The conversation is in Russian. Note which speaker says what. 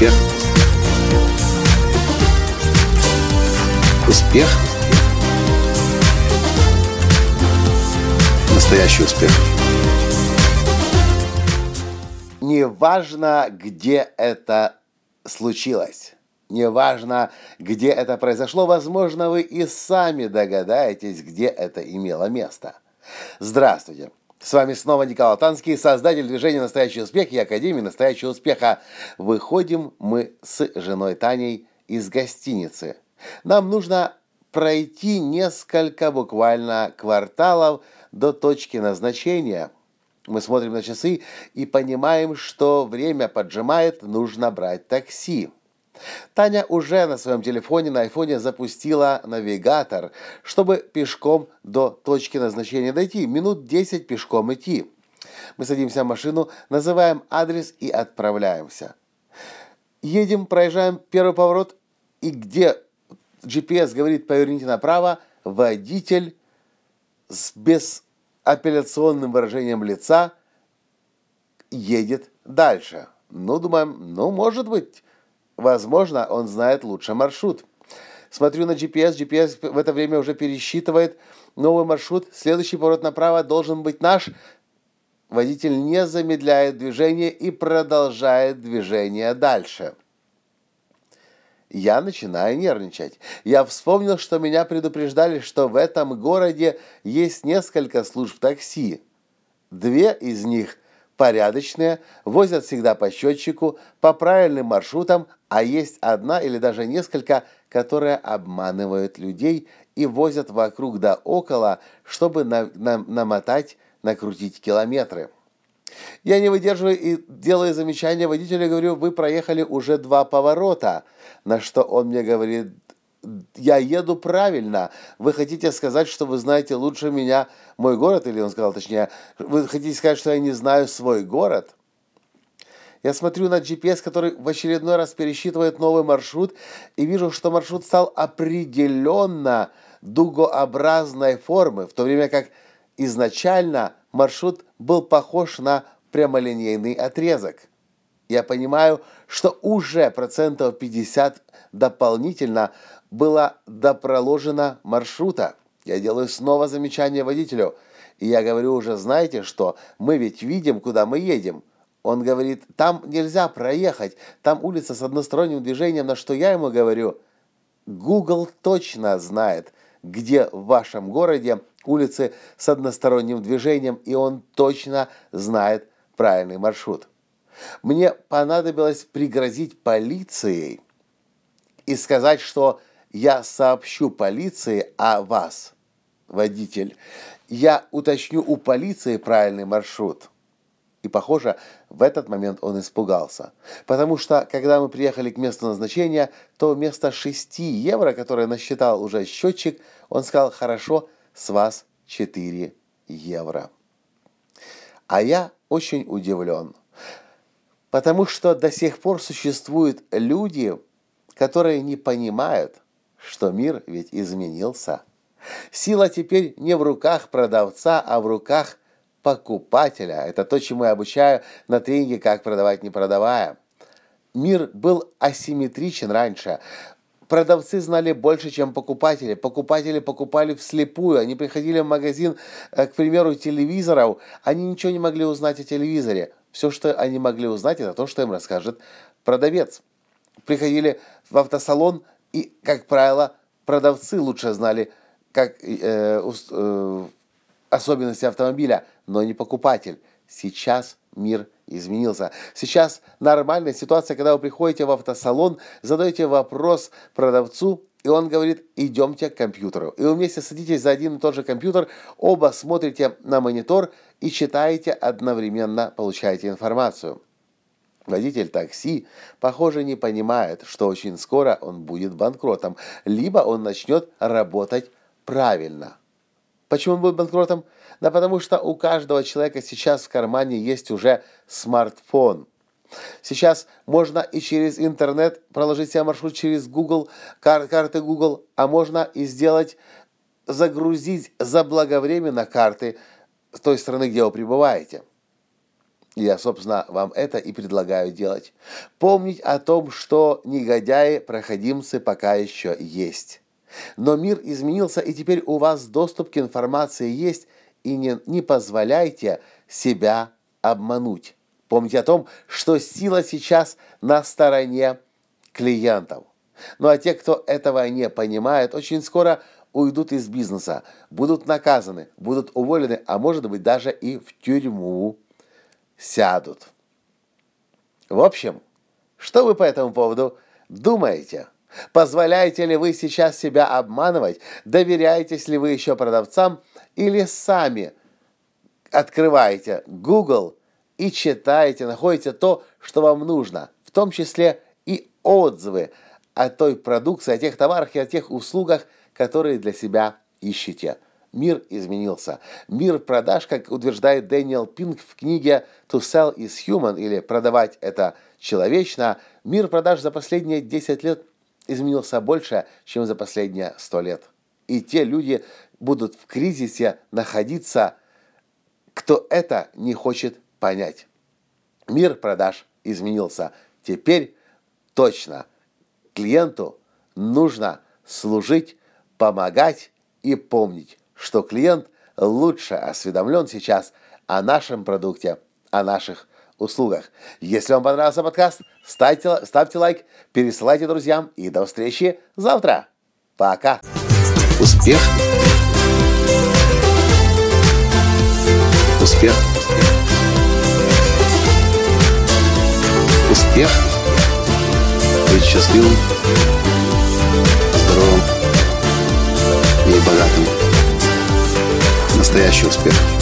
Speaker 1: Успех. Успех. Настоящий успех.
Speaker 2: Неважно, где это случилось. Неважно, где это произошло, возможно, вы и сами догадаетесь, где это имело место. Здравствуйте! С вами снова Николай Танский, создатель движения «Настоящий успех» и Академии «Настоящего успеха». Выходим мы с женой Таней из гостиницы. Нам нужно пройти несколько буквально кварталов до точки назначения. Мы смотрим на часы и понимаем, что время поджимает, нужно брать такси. Таня уже на своем телефоне, на айфоне запустила навигатор, чтобы пешком до точки назначения дойти. Минут 10 пешком идти. Мы садимся в машину, называем адрес и отправляемся. Едем, проезжаем первый поворот, и где GPS говорит «поверните направо», водитель с безапелляционным выражением лица едет дальше. Ну, думаем, ну, может быть, Возможно, он знает лучше маршрут. Смотрю на GPS, GPS в это время уже пересчитывает новый маршрут. Следующий поворот направо должен быть наш. Водитель не замедляет движение и продолжает движение дальше. Я начинаю нервничать. Я вспомнил, что меня предупреждали, что в этом городе есть несколько служб такси. Две из них порядочные, возят всегда по счетчику, по правильным маршрутам, а есть одна или даже несколько, которые обманывают людей и возят вокруг да около, чтобы на, на, намотать, накрутить километры. Я не выдерживаю и делаю замечание водителю, говорю, вы проехали уже два поворота, на что он мне говорит, я еду правильно. Вы хотите сказать, что вы знаете лучше меня мой город? Или он сказал, точнее, вы хотите сказать, что я не знаю свой город? Я смотрю на GPS, который в очередной раз пересчитывает новый маршрут, и вижу, что маршрут стал определенно дугообразной формы, в то время как изначально маршрут был похож на прямолинейный отрезок. Я понимаю, что уже процентов 50 дополнительно было допроложено маршрута. Я делаю снова замечание водителю. И я говорю уже, знаете что, мы ведь видим, куда мы едем. Он говорит, там нельзя проехать, там улица с односторонним движением, на что я ему говорю, Google точно знает, где в вашем городе улицы с односторонним движением, и он точно знает правильный маршрут. Мне понадобилось пригрозить полицией и сказать, что я сообщу полиции о вас, водитель. Я уточню у полиции правильный маршрут. И, похоже, в этот момент он испугался. Потому что, когда мы приехали к месту назначения, то вместо 6 евро, которые насчитал уже счетчик, он сказал, хорошо, с вас 4 евро. А я очень удивлен. Потому что до сих пор существуют люди, которые не понимают, что мир ведь изменился. Сила теперь не в руках продавца, а в руках покупателя. Это то, чему я обучаю на тренинге «Как продавать, не продавая». Мир был асимметричен раньше. Продавцы знали больше, чем покупатели. Покупатели покупали вслепую. Они приходили в магазин, э, к примеру, телевизоров. Они ничего не могли узнать о телевизоре. Все, что они могли узнать, это то, что им расскажет продавец. Приходили в автосалон, и, как правило, продавцы лучше знали как, э, э, особенности автомобиля, но не покупатель. Сейчас мир изменился. Сейчас нормальная ситуация, когда вы приходите в автосалон, задаете вопрос продавцу, и он говорит, идемте к компьютеру. И вы вместе садитесь за один и тот же компьютер, оба смотрите на монитор и читаете одновременно, получаете информацию. Водитель такси, похоже, не понимает, что очень скоро он будет банкротом, либо он начнет работать правильно. Почему он будет банкротом? Да потому что у каждого человека сейчас в кармане есть уже смартфон. Сейчас можно и через интернет проложить себе маршрут через Google, кар карты Google, а можно и сделать, загрузить заблаговременно карты с той страны, где вы пребываете. Я, собственно, вам это и предлагаю делать. Помнить о том, что негодяи, проходимцы пока еще есть. Но мир изменился, и теперь у вас доступ к информации есть, и не, не позволяйте себя обмануть. Помните о том, что сила сейчас на стороне клиентов. Ну а те, кто этого не понимает, очень скоро уйдут из бизнеса, будут наказаны, будут уволены, а может быть даже и в тюрьму сядут. В общем, что вы по этому поводу думаете? Позволяете ли вы сейчас себя обманывать? Доверяетесь ли вы еще продавцам? Или сами открываете Google и читаете, находите то, что вам нужно, в том числе и отзывы о той продукции, о тех товарах и о тех услугах, которые для себя ищете. Мир изменился. Мир продаж, как утверждает Дэниел Пинк в книге «To sell is human» или «Продавать – это человечно», мир продаж за последние 10 лет изменился больше, чем за последние 100 лет. И те люди будут в кризисе находиться, кто это не хочет понять. Мир продаж изменился. Теперь точно клиенту нужно служить, помогать и помнить, что клиент лучше осведомлен сейчас о нашем продукте, о наших услугах. Если вам понравился подкаст, ставьте, ставьте лайк, пересылайте друзьям и до встречи завтра. Пока.
Speaker 1: Успех. Успех. Успех. Быть счастливым, здоровым и богатым. Настоящий успех.